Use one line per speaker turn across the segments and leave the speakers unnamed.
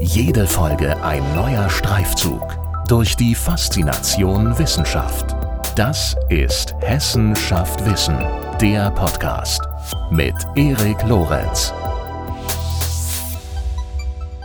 Jede Folge ein neuer Streifzug durch die Faszination Wissenschaft. Das ist Hessen schafft Wissen, der Podcast mit Erik Lorenz.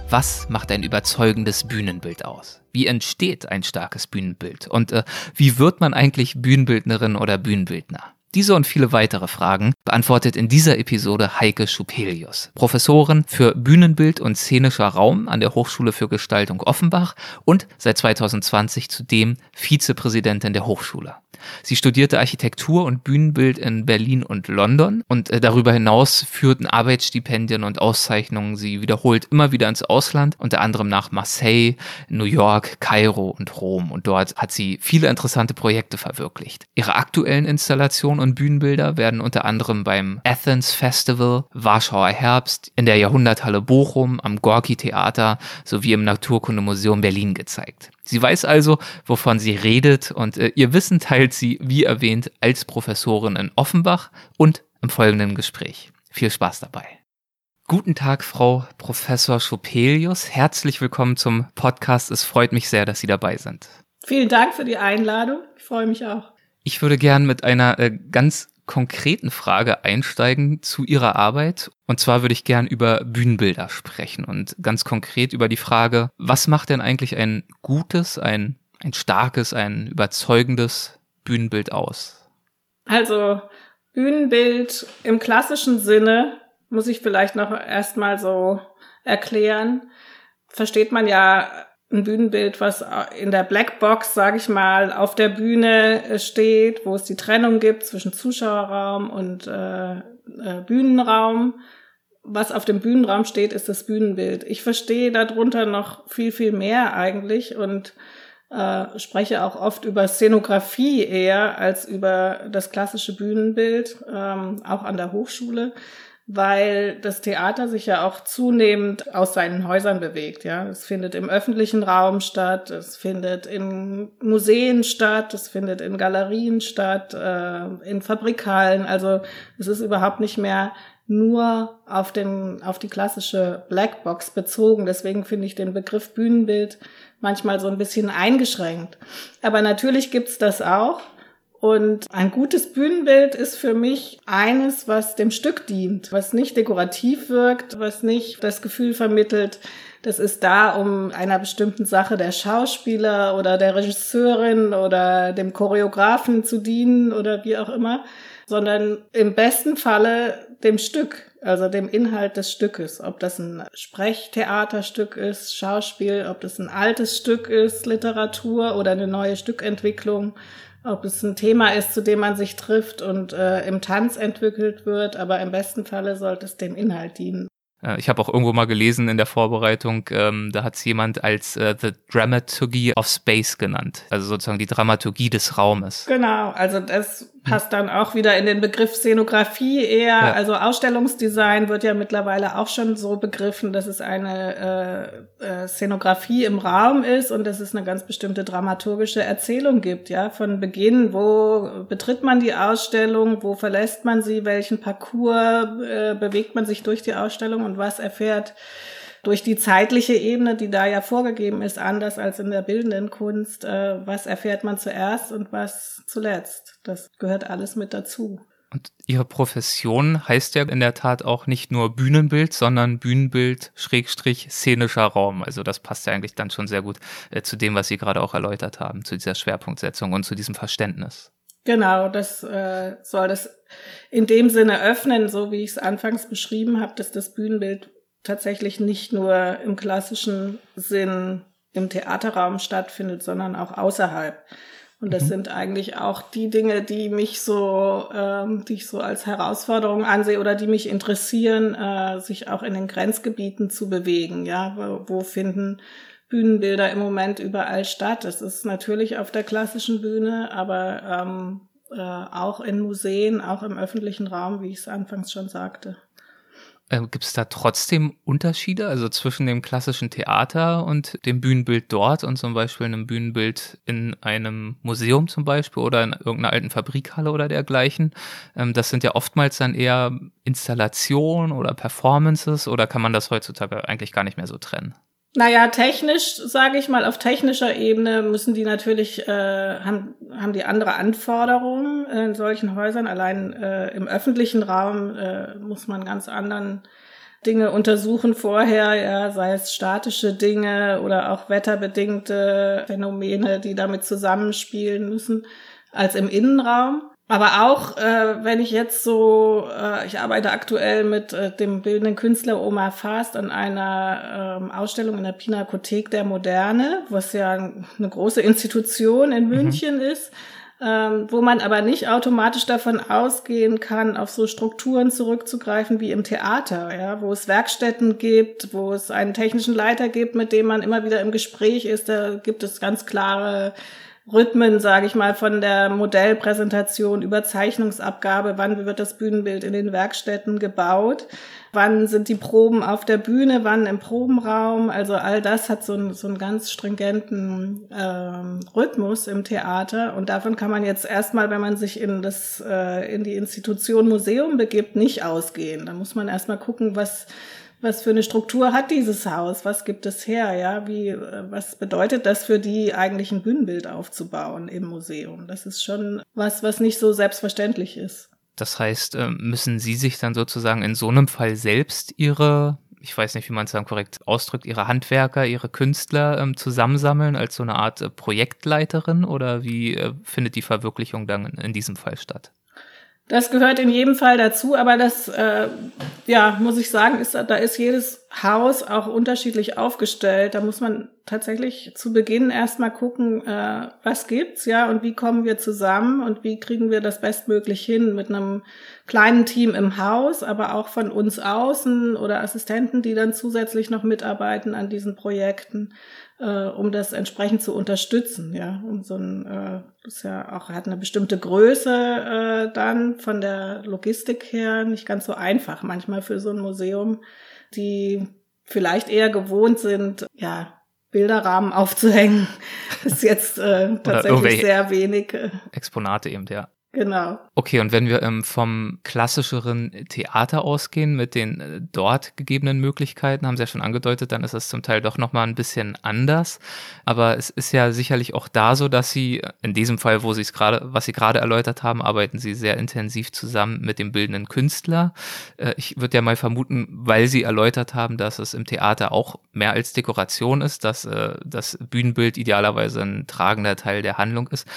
Was macht ein überzeugendes Bühnenbild aus? Wie entsteht ein starkes Bühnenbild? Und äh, wie wird man eigentlich Bühnenbildnerin oder Bühnenbildner? Diese und viele weitere Fragen beantwortet in dieser Episode Heike Schupelius, Professorin für Bühnenbild und szenischer Raum an der Hochschule für Gestaltung Offenbach und seit 2020 zudem Vizepräsidentin der Hochschule. Sie studierte Architektur und Bühnenbild in Berlin und London und äh, darüber hinaus führten Arbeitsstipendien und Auszeichnungen sie wiederholt immer wieder ins Ausland, unter anderem nach Marseille, New York, Kairo und Rom. Und dort hat sie viele interessante Projekte verwirklicht. Ihre aktuellen Installationen und Bühnenbilder werden unter anderem beim Athens Festival, Warschauer Herbst, in der Jahrhunderthalle Bochum, am Gorki Theater sowie im Naturkundemuseum Berlin gezeigt. Sie weiß also, wovon sie redet und äh, ihr Wissen teilt sie, wie erwähnt, als Professorin in Offenbach und im folgenden Gespräch. Viel Spaß dabei. Guten Tag, Frau Professor Schopelius. Herzlich willkommen zum Podcast. Es freut mich sehr, dass Sie dabei sind.
Vielen Dank für die Einladung. Ich freue mich auch.
Ich würde gern mit einer äh, ganz konkreten Frage einsteigen zu Ihrer Arbeit. Und zwar würde ich gern über Bühnenbilder sprechen und ganz konkret über die Frage, was macht denn eigentlich ein gutes, ein, ein starkes, ein überzeugendes Bühnenbild aus?
Also Bühnenbild im klassischen Sinne muss ich vielleicht noch erstmal so erklären. Versteht man ja ein Bühnenbild, was in der Blackbox, sage ich mal, auf der Bühne äh, steht, wo es die Trennung gibt zwischen Zuschauerraum und äh, äh, Bühnenraum. Was auf dem Bühnenraum steht, ist das Bühnenbild. Ich verstehe darunter noch viel, viel mehr eigentlich und äh, spreche auch oft über Szenografie eher als über das klassische Bühnenbild, ähm, auch an der Hochschule weil das Theater sich ja auch zunehmend aus seinen Häusern bewegt. Ja, es findet im öffentlichen Raum statt, es findet in Museen statt, es findet in Galerien statt, äh, in Fabrikhallen. Also es ist überhaupt nicht mehr nur auf den auf die klassische Blackbox bezogen. Deswegen finde ich den Begriff Bühnenbild manchmal so ein bisschen eingeschränkt. Aber natürlich gibt's das auch. Und ein gutes Bühnenbild ist für mich eines, was dem Stück dient, was nicht dekorativ wirkt, was nicht das Gefühl vermittelt, das ist da, um einer bestimmten Sache der Schauspieler oder der Regisseurin oder dem Choreografen zu dienen oder wie auch immer, sondern im besten Falle dem Stück, also dem Inhalt des Stückes. Ob das ein Sprechtheaterstück ist, Schauspiel, ob das ein altes Stück ist, Literatur oder eine neue Stückentwicklung ob es ein Thema ist, zu dem man sich trifft und äh, im Tanz entwickelt wird, aber im besten Falle sollte es dem Inhalt dienen.
Ich habe auch irgendwo mal gelesen in der Vorbereitung, ähm, da hat es jemand als äh, The Dramaturgy of Space genannt, also sozusagen die Dramaturgie des Raumes.
Genau, also das passt dann auch wieder in den Begriff Szenografie eher. Ja. Also Ausstellungsdesign wird ja mittlerweile auch schon so begriffen, dass es eine äh, äh, Szenografie im Raum ist und dass es eine ganz bestimmte dramaturgische Erzählung gibt, ja, von Beginn, wo betritt man die Ausstellung, wo verlässt man sie, welchen Parcours äh, bewegt man sich durch die Ausstellung und was erfährt durch die zeitliche Ebene, die da ja vorgegeben ist, anders als in der bildenden Kunst, äh, was erfährt man zuerst und was zuletzt. Das gehört alles mit dazu.
Und Ihre Profession heißt ja in der Tat auch nicht nur Bühnenbild, sondern Bühnenbild Schrägstrich szenischer Raum. Also das passt ja eigentlich dann schon sehr gut äh, zu dem, was Sie gerade auch erläutert haben, zu dieser Schwerpunktsetzung und zu diesem Verständnis.
Genau, das äh, soll das in dem Sinne öffnen, so wie ich es anfangs beschrieben habe, dass das Bühnenbild tatsächlich nicht nur im klassischen Sinn im Theaterraum stattfindet, sondern auch außerhalb. Und das mhm. sind eigentlich auch die Dinge, die mich so, ähm, die ich so als Herausforderung ansehe oder die mich interessieren, äh, sich auch in den Grenzgebieten zu bewegen. Ja, wo, wo finden Bühnenbilder im Moment überall statt? Das ist natürlich auf der klassischen Bühne, aber ähm, äh, auch in Museen, auch im öffentlichen Raum, wie ich es anfangs schon sagte.
Äh, Gibt es da trotzdem Unterschiede, also zwischen dem klassischen Theater und dem Bühnenbild dort und zum Beispiel einem Bühnenbild in einem Museum zum Beispiel oder in irgendeiner alten Fabrikhalle oder dergleichen? Ähm, das sind ja oftmals dann eher Installationen oder Performances oder kann man das heutzutage eigentlich gar nicht mehr so trennen?
Naja, technisch, sage ich mal, auf technischer Ebene müssen die natürlich, äh, haben, haben die andere Anforderungen in solchen Häusern. Allein äh, im öffentlichen Raum äh, muss man ganz anderen Dinge untersuchen vorher, ja, sei es statische Dinge oder auch wetterbedingte Phänomene, die damit zusammenspielen müssen, als im Innenraum. Aber auch, äh, wenn ich jetzt so, äh, ich arbeite aktuell mit äh, dem bildenden Künstler Omar Fast an einer ähm, Ausstellung in der Pinakothek der Moderne, was ja eine große Institution in mhm. München mhm. ist, ähm, wo man aber nicht automatisch davon ausgehen kann, auf so Strukturen zurückzugreifen wie im Theater, ja, wo es Werkstätten gibt, wo es einen technischen Leiter gibt, mit dem man immer wieder im Gespräch ist. Da gibt es ganz klare Rhythmen, sage ich mal, von der Modellpräsentation über Zeichnungsabgabe, wann wird das Bühnenbild in den Werkstätten gebaut, wann sind die Proben auf der Bühne, wann im Probenraum. Also all das hat so einen, so einen ganz stringenten ähm, Rhythmus im Theater. Und davon kann man jetzt erstmal, wenn man sich in, das, äh, in die Institution Museum begibt, nicht ausgehen. Da muss man erstmal gucken, was was für eine Struktur hat dieses Haus? Was gibt es her? Ja, wie, äh, was bedeutet das für die eigentlich ein Bühnenbild aufzubauen im Museum? Das ist schon was, was nicht so selbstverständlich ist.
Das heißt, ähm, müssen Sie sich dann sozusagen in so einem Fall selbst Ihre, ich weiß nicht, wie man es dann korrekt ausdrückt, Ihre Handwerker, Ihre Künstler ähm, zusammensammeln als so eine Art äh, Projektleiterin oder wie äh, findet die Verwirklichung dann in diesem Fall statt?
Das gehört in jedem Fall dazu, aber das, äh, ja, muss ich sagen, ist, da ist jedes Haus auch unterschiedlich aufgestellt. Da muss man tatsächlich zu Beginn erstmal gucken, äh, was gibt's, ja, und wie kommen wir zusammen und wie kriegen wir das bestmöglich hin mit einem kleinen Team im Haus, aber auch von uns außen oder Assistenten, die dann zusätzlich noch mitarbeiten an diesen Projekten äh, um das entsprechend zu unterstützen. Ja, um so ein, äh, ist ja auch hat eine bestimmte Größe äh, dann von der Logistik her nicht ganz so einfach manchmal für so ein Museum, die vielleicht eher gewohnt sind, ja Bilderrahmen aufzuhängen, ist jetzt äh, tatsächlich sehr wenig. Äh,
Exponate eben, ja.
Genau.
Okay, und wenn wir ähm, vom klassischeren Theater ausgehen mit den äh, dort gegebenen Möglichkeiten, haben Sie ja schon angedeutet, dann ist das zum Teil doch nochmal ein bisschen anders. Aber es ist ja sicherlich auch da so, dass Sie in diesem Fall, wo Sie es gerade, was Sie gerade erläutert haben, arbeiten Sie sehr intensiv zusammen mit dem bildenden Künstler. Äh, ich würde ja mal vermuten, weil Sie erläutert haben, dass es im Theater auch mehr als Dekoration ist, dass äh, das Bühnenbild idealerweise ein tragender Teil der Handlung ist,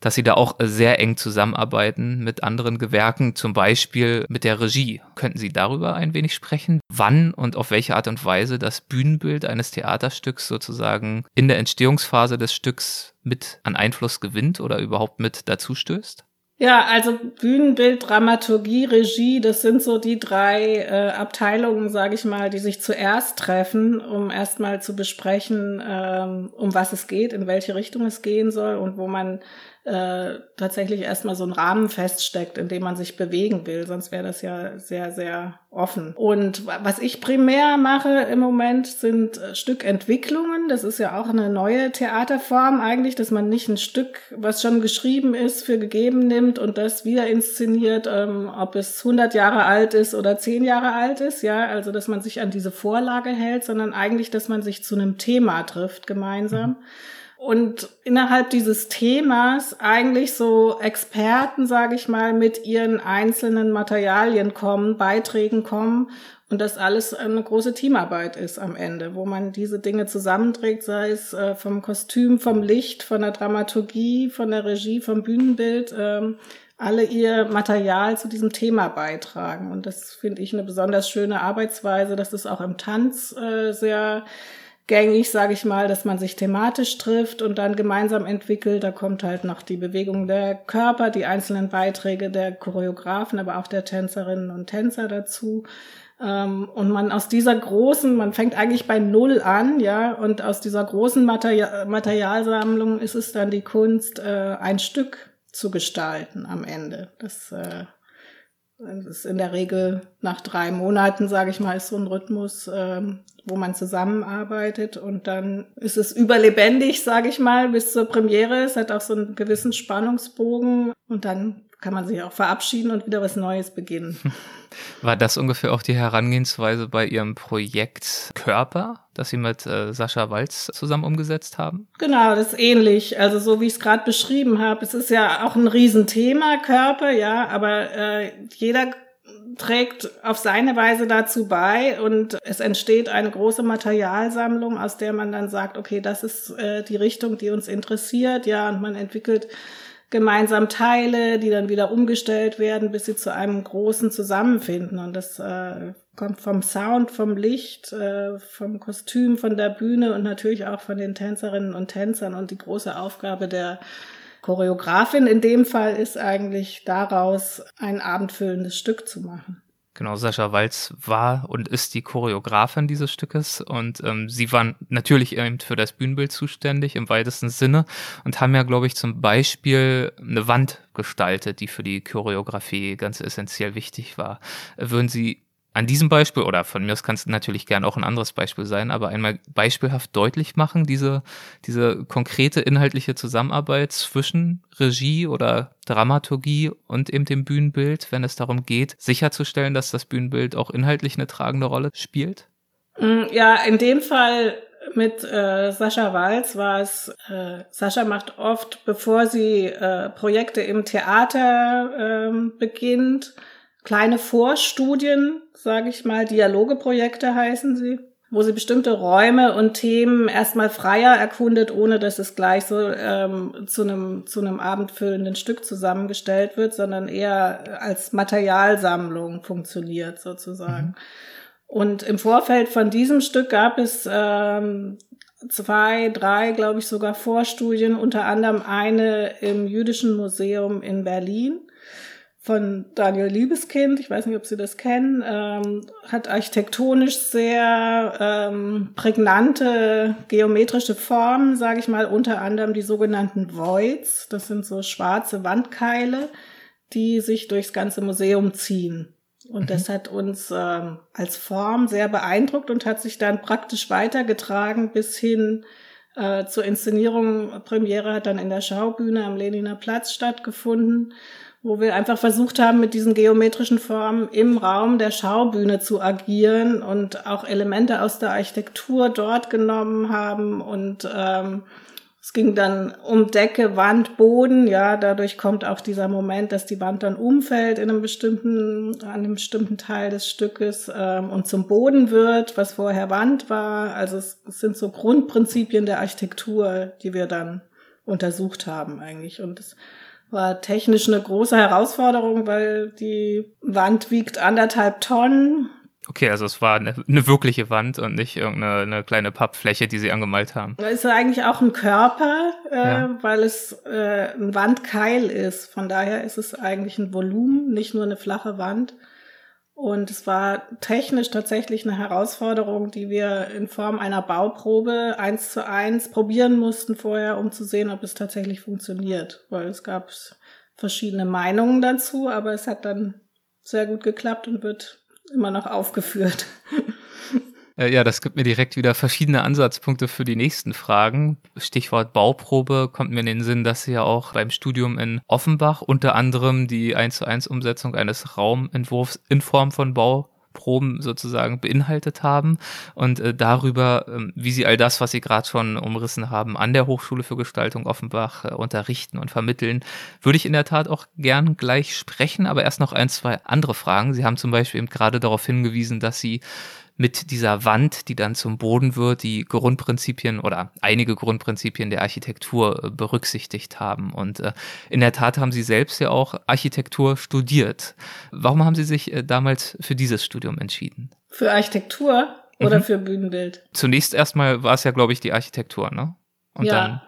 dass Sie da auch sehr eng zusammenarbeiten zusammenarbeiten mit anderen Gewerken, zum Beispiel mit der Regie. Könnten Sie darüber ein wenig sprechen? Wann und auf welche Art und Weise das Bühnenbild eines Theaterstücks sozusagen in der Entstehungsphase des Stücks mit an Einfluss gewinnt oder überhaupt mit dazu stößt?
Ja, also Bühnenbild, Dramaturgie, Regie, das sind so die drei äh, Abteilungen, sage ich mal, die sich zuerst treffen, um erstmal zu besprechen, ähm, um was es geht, in welche Richtung es gehen soll und wo man äh, tatsächlich erstmal so einen Rahmen feststeckt, in dem man sich bewegen will. Sonst wäre das ja sehr, sehr offen. Und was ich primär mache im Moment sind äh, Stückentwicklungen. Das ist ja auch eine neue Theaterform eigentlich, dass man nicht ein Stück, was schon geschrieben ist, für gegeben nimmt und das wieder inszeniert, ähm, ob es 100 Jahre alt ist oder 10 Jahre alt ist. Ja, also dass man sich an diese Vorlage hält, sondern eigentlich, dass man sich zu einem Thema trifft gemeinsam. Mhm und innerhalb dieses Themas eigentlich so Experten, sage ich mal, mit ihren einzelnen Materialien kommen, Beiträgen kommen und das alles eine große Teamarbeit ist am Ende, wo man diese Dinge zusammenträgt, sei es äh, vom Kostüm, vom Licht, von der Dramaturgie, von der Regie, vom Bühnenbild, ähm, alle ihr Material zu diesem Thema beitragen. Und das finde ich eine besonders schöne Arbeitsweise, dass es auch im Tanz äh, sehr gängig, sage ich mal, dass man sich thematisch trifft und dann gemeinsam entwickelt. Da kommt halt noch die Bewegung der Körper, die einzelnen Beiträge der Choreografen, aber auch der Tänzerinnen und Tänzer dazu. Ähm, und man aus dieser großen, man fängt eigentlich bei Null an, ja, und aus dieser großen Material Materialsammlung ist es dann die Kunst, äh, ein Stück zu gestalten am Ende. Das äh, das ist in der Regel nach drei Monaten, sage ich mal, ist so ein Rhythmus, ähm, wo man zusammenarbeitet und dann ist es überlebendig, sage ich mal, bis zur Premiere. Es hat auch so einen gewissen Spannungsbogen und dann kann man sich auch verabschieden und wieder was Neues beginnen.
War das ungefähr auch die Herangehensweise bei Ihrem Projekt Körper, das Sie mit äh, Sascha Walz zusammen umgesetzt haben?
Genau, das ist ähnlich. Also so wie ich es gerade beschrieben habe. Es ist ja auch ein Riesenthema, Körper, ja, aber äh, jeder trägt auf seine Weise dazu bei und es entsteht eine große Materialsammlung, aus der man dann sagt, okay, das ist äh, die Richtung, die uns interessiert, ja, und man entwickelt gemeinsam Teile, die dann wieder umgestellt werden, bis sie zu einem großen Zusammenfinden. Und das äh, kommt vom Sound, vom Licht, äh, vom Kostüm, von der Bühne und natürlich auch von den Tänzerinnen und Tänzern. Und die große Aufgabe der Choreografin in dem Fall ist eigentlich daraus ein abendfüllendes Stück zu machen.
Genau, Sascha Walz war und ist die Choreografin dieses Stückes und ähm, sie waren natürlich eben für das Bühnenbild zuständig im weitesten Sinne und haben ja, glaube ich, zum Beispiel eine Wand gestaltet, die für die Choreografie ganz essentiell wichtig war. Würden Sie an diesem Beispiel, oder von mir aus kann es natürlich gern auch ein anderes Beispiel sein, aber einmal beispielhaft deutlich machen, diese, diese konkrete inhaltliche Zusammenarbeit zwischen Regie oder Dramaturgie und eben dem Bühnenbild, wenn es darum geht, sicherzustellen, dass das Bühnenbild auch inhaltlich eine tragende Rolle spielt?
Mm, ja, in dem Fall mit äh, Sascha Walz war es, äh, Sascha macht oft, bevor sie äh, Projekte im Theater äh, beginnt, kleine Vorstudien, sage ich mal, Dialogeprojekte heißen sie, wo sie bestimmte Räume und Themen erstmal freier erkundet, ohne dass es gleich so ähm, zu einem zu einem abendfüllenden Stück zusammengestellt wird, sondern eher als Materialsammlung funktioniert sozusagen. Mhm. Und im Vorfeld von diesem Stück gab es ähm, zwei, drei, glaube ich, sogar Vorstudien, unter anderem eine im Jüdischen Museum in Berlin von Daniel Liebeskind, ich weiß nicht, ob Sie das kennen, ähm, hat architektonisch sehr ähm, prägnante geometrische Formen, sage ich mal, unter anderem die sogenannten Voids. Das sind so schwarze Wandkeile, die sich durchs ganze Museum ziehen. Und mhm. das hat uns ähm, als Form sehr beeindruckt und hat sich dann praktisch weitergetragen bis hin äh, zur Inszenierung. Premiere hat dann in der Schaubühne am Leniner Platz stattgefunden wo wir einfach versucht haben, mit diesen geometrischen Formen im Raum der Schaubühne zu agieren und auch Elemente aus der Architektur dort genommen haben und ähm, es ging dann um Decke, Wand, Boden. Ja, dadurch kommt auch dieser Moment, dass die Wand dann umfällt in einem bestimmten, an einem bestimmten Teil des Stückes ähm, und zum Boden wird, was vorher Wand war. Also es, es sind so Grundprinzipien der Architektur, die wir dann untersucht haben eigentlich. Und es war technisch eine große Herausforderung, weil die Wand wiegt anderthalb Tonnen.
Okay, also es war eine, eine wirkliche Wand und nicht irgendeine eine kleine Pappfläche, die sie angemalt haben.
Es ist eigentlich auch ein Körper, äh, ja. weil es äh, ein Wandkeil ist. Von daher ist es eigentlich ein Volumen, nicht nur eine flache Wand. Und es war technisch tatsächlich eine Herausforderung, die wir in Form einer Bauprobe eins zu eins probieren mussten vorher, um zu sehen, ob es tatsächlich funktioniert. Weil es gab verschiedene Meinungen dazu, aber es hat dann sehr gut geklappt und wird immer noch aufgeführt.
Äh, ja, das gibt mir direkt wieder verschiedene Ansatzpunkte für die nächsten Fragen. Stichwort Bauprobe kommt mir in den Sinn, dass Sie ja auch beim Studium in Offenbach unter anderem die 1 zu 1 Umsetzung eines Raumentwurfs in Form von Bauproben sozusagen beinhaltet haben und äh, darüber, äh, wie sie all das, was sie gerade schon umrissen haben, an der Hochschule für Gestaltung Offenbach äh, unterrichten und vermitteln, würde ich in der Tat auch gern gleich sprechen, aber erst noch ein, zwei andere Fragen. Sie haben zum Beispiel eben gerade darauf hingewiesen, dass Sie mit dieser Wand, die dann zum Boden wird, die Grundprinzipien oder einige Grundprinzipien der Architektur äh, berücksichtigt haben. Und äh, in der Tat haben Sie selbst ja auch Architektur studiert. Warum haben Sie sich äh, damals für dieses Studium entschieden?
Für Architektur oder mhm. für Bühnenbild?
Zunächst erstmal war es ja, glaube ich, die Architektur, ne?
Und ja. dann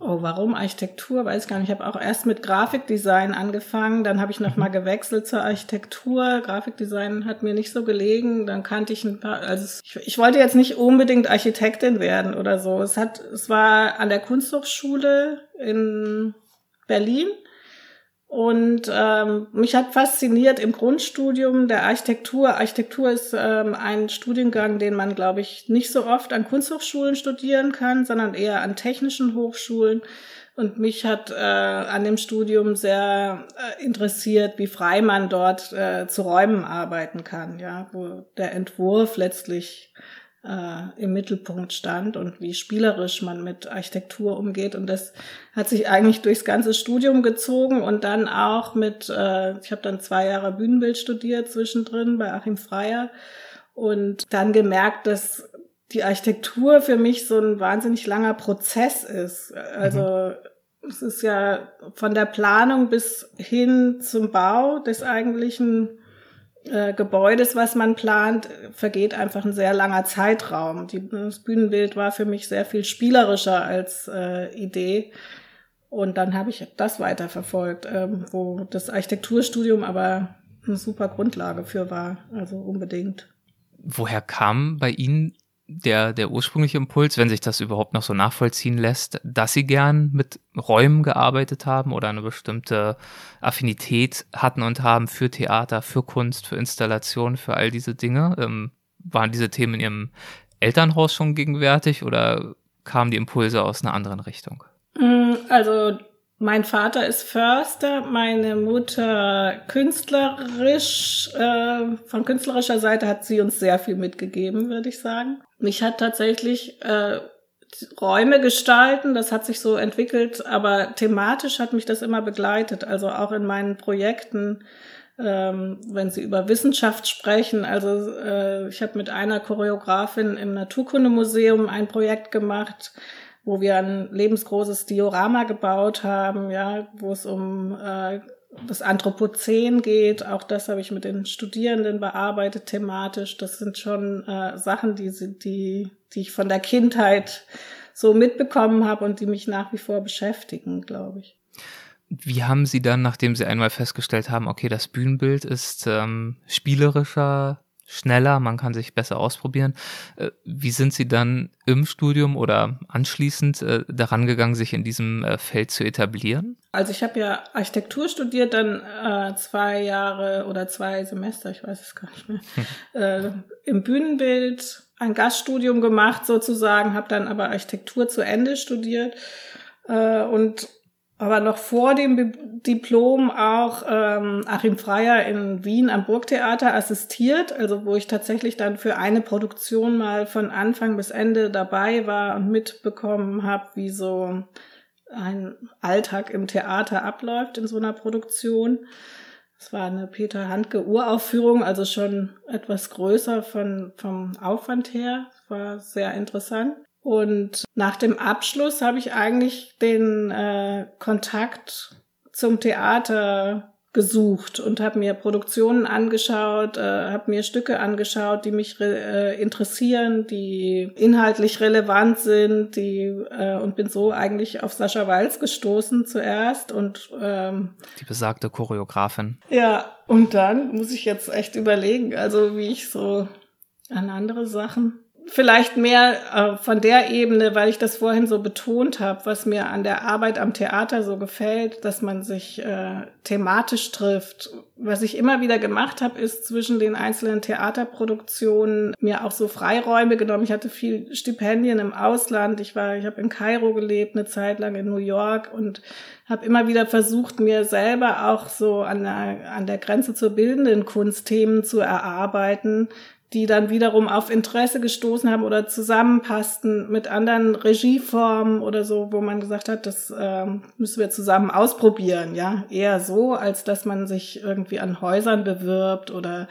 Oh, warum Architektur? Weiß gar nicht. Ich habe auch erst mit Grafikdesign angefangen, dann habe ich noch mhm. mal gewechselt zur Architektur. Grafikdesign hat mir nicht so gelegen. Dann kannte ich ein paar. Also ich, ich wollte jetzt nicht unbedingt Architektin werden oder so. Es hat, es war an der Kunsthochschule in Berlin und ähm, mich hat fasziniert im Grundstudium der Architektur. Architektur ist ähm, ein Studiengang, den man, glaube ich, nicht so oft an Kunsthochschulen studieren kann, sondern eher an technischen Hochschulen. Und mich hat äh, an dem Studium sehr äh, interessiert, wie frei man dort äh, zu Räumen arbeiten kann, ja, wo der Entwurf letztlich äh, im Mittelpunkt stand und wie spielerisch man mit Architektur umgeht. Und das hat sich eigentlich durchs ganze Studium gezogen und dann auch mit, äh, ich habe dann zwei Jahre Bühnenbild studiert zwischendrin bei Achim Freier und dann gemerkt, dass die Architektur für mich so ein wahnsinnig langer Prozess ist. Also mhm. es ist ja von der Planung bis hin zum Bau des eigentlichen äh, Gebäudes, was man plant, vergeht einfach ein sehr langer Zeitraum. Die, das Bühnenbild war für mich sehr viel spielerischer als äh, Idee. Und dann habe ich das weiterverfolgt, ähm, wo das Architekturstudium aber eine super Grundlage für war. Also unbedingt.
Woher kam bei Ihnen der, der ursprüngliche Impuls, wenn sich das überhaupt noch so nachvollziehen lässt, dass sie gern mit Räumen gearbeitet haben oder eine bestimmte Affinität hatten und haben für Theater, für Kunst, für Installation, für all diese Dinge. Ähm, waren diese Themen in ihrem Elternhaus schon gegenwärtig oder kamen die Impulse aus einer anderen Richtung?
Mm, also mein Vater ist Förster, meine Mutter künstlerisch. Äh, von künstlerischer Seite hat sie uns sehr viel mitgegeben, würde ich sagen. Mich hat tatsächlich äh, Räume gestalten, das hat sich so entwickelt, aber thematisch hat mich das immer begleitet. Also auch in meinen Projekten, ähm, wenn Sie über Wissenschaft sprechen. Also äh, ich habe mit einer Choreografin im Naturkundemuseum ein Projekt gemacht wo wir ein lebensgroßes Diorama gebaut haben, ja, wo es um äh, das Anthropozän geht. Auch das habe ich mit den Studierenden bearbeitet thematisch. Das sind schon äh, Sachen, die, die, die ich von der Kindheit so mitbekommen habe und die mich nach wie vor beschäftigen, glaube ich.
Wie haben Sie dann, nachdem Sie einmal festgestellt haben, okay, das Bühnenbild ist ähm, spielerischer, schneller, man kann sich besser ausprobieren. Äh, wie sind Sie dann im Studium oder anschließend äh, daran gegangen, sich in diesem äh, Feld zu etablieren?
Also ich habe ja Architektur studiert, dann äh, zwei Jahre oder zwei Semester, ich weiß es gar nicht mehr, hm. äh, im Bühnenbild ein Gaststudium gemacht sozusagen, habe dann aber Architektur zu Ende studiert äh, und aber noch vor dem Diplom auch ähm, Achim Freier in Wien am Burgtheater assistiert, also wo ich tatsächlich dann für eine Produktion mal von Anfang bis Ende dabei war und mitbekommen habe, wie so ein Alltag im Theater abläuft in so einer Produktion. Es war eine Peter Handke Uraufführung, also schon etwas größer von, vom Aufwand her. War sehr interessant. Und nach dem Abschluss habe ich eigentlich den äh, Kontakt zum Theater gesucht und habe mir Produktionen angeschaut, äh, habe mir Stücke angeschaut, die mich äh, interessieren, die inhaltlich relevant sind, die äh, und bin so eigentlich auf Sascha Walz gestoßen zuerst und ähm,
die besagte Choreografin.
Ja, und dann muss ich jetzt echt überlegen, also wie ich so an andere Sachen vielleicht mehr äh, von der Ebene, weil ich das vorhin so betont habe, was mir an der Arbeit am Theater so gefällt, dass man sich äh, thematisch trifft. Was ich immer wieder gemacht habe, ist zwischen den einzelnen Theaterproduktionen mir auch so Freiräume genommen. Ich hatte viel Stipendien im Ausland. Ich war, ich habe in Kairo gelebt, eine Zeit lang in New York und habe immer wieder versucht, mir selber auch so an der, an der Grenze zur bildenden Kunst Themen zu erarbeiten, die dann wiederum auf Interesse gestoßen haben oder zusammenpassten mit anderen Regieformen oder so, wo man gesagt hat, das ähm, müssen wir zusammen ausprobieren, ja. Eher so, als dass man sich irgendwie an Häusern bewirbt oder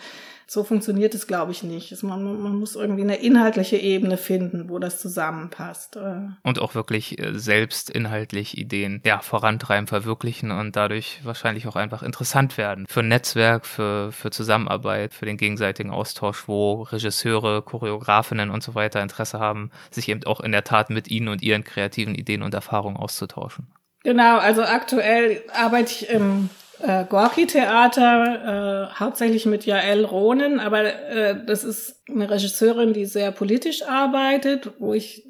so funktioniert es, glaube ich, nicht. Man, man, muss irgendwie eine inhaltliche Ebene finden, wo das zusammenpasst. Äh.
Und auch wirklich äh, selbst inhaltlich Ideen ja, vorantreiben, verwirklichen und dadurch wahrscheinlich auch einfach interessant werden. Für ein Netzwerk, für, für Zusammenarbeit, für den gegenseitigen Austausch, wo Regisseure, Choreografinnen und so weiter Interesse haben, sich eben auch in der Tat mit ihnen und ihren kreativen Ideen und Erfahrungen auszutauschen.
Genau, also aktuell arbeite ich im äh, Gorki-Theater, äh, hauptsächlich mit Jael Ronen, aber äh, das ist eine Regisseurin, die sehr politisch arbeitet, wo ich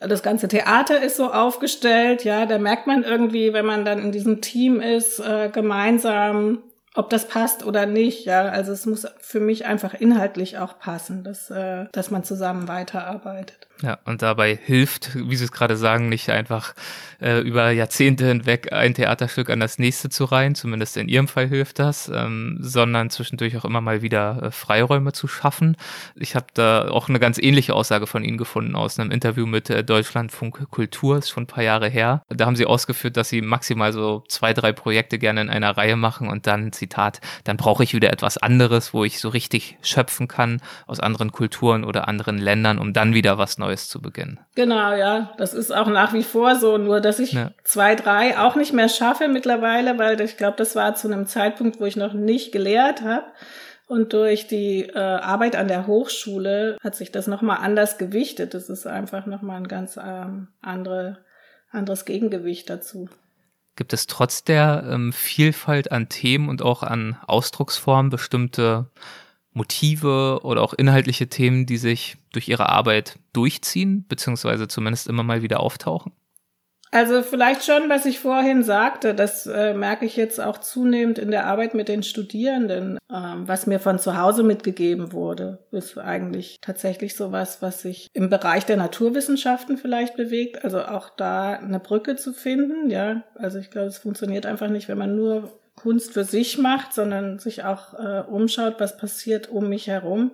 das ganze Theater ist so aufgestellt, ja, da merkt man irgendwie, wenn man dann in diesem Team ist, äh, gemeinsam, ob das passt oder nicht, ja. Also es muss für mich einfach inhaltlich auch passen, dass, äh, dass man zusammen weiterarbeitet.
Ja, und dabei hilft, wie Sie es gerade sagen, nicht einfach äh, über Jahrzehnte hinweg ein Theaterstück an das nächste zu reihen, zumindest in Ihrem Fall hilft das, ähm, sondern zwischendurch auch immer mal wieder äh, Freiräume zu schaffen. Ich habe da auch eine ganz ähnliche Aussage von Ihnen gefunden aus einem Interview mit äh, Deutschlandfunk Kultur, ist schon ein paar Jahre her. Da haben Sie ausgeführt, dass Sie maximal so zwei, drei Projekte gerne in einer Reihe machen und dann, Zitat, dann brauche ich wieder etwas anderes, wo ich so richtig schöpfen kann aus anderen Kulturen oder anderen Ländern, um dann wieder was Neues Neues zu beginnen.
Genau, ja. Das ist auch nach wie vor so, nur dass ich ja. zwei, drei auch nicht mehr schaffe mittlerweile, weil ich glaube, das war zu einem Zeitpunkt, wo ich noch nicht gelehrt habe. Und durch die äh, Arbeit an der Hochschule hat sich das nochmal anders gewichtet. Das ist einfach nochmal ein ganz ähm, andere, anderes Gegengewicht dazu.
Gibt es trotz der ähm, Vielfalt an Themen und auch an Ausdrucksformen bestimmte Motive oder auch inhaltliche Themen, die sich durch ihre Arbeit durchziehen, beziehungsweise zumindest immer mal wieder auftauchen?
Also vielleicht schon, was ich vorhin sagte, das äh, merke ich jetzt auch zunehmend in der Arbeit mit den Studierenden, ähm, was mir von zu Hause mitgegeben wurde, ist eigentlich tatsächlich sowas, was sich im Bereich der Naturwissenschaften vielleicht bewegt, also auch da eine Brücke zu finden, ja. Also ich glaube, es funktioniert einfach nicht, wenn man nur Kunst für sich macht, sondern sich auch äh, umschaut, was passiert um mich herum.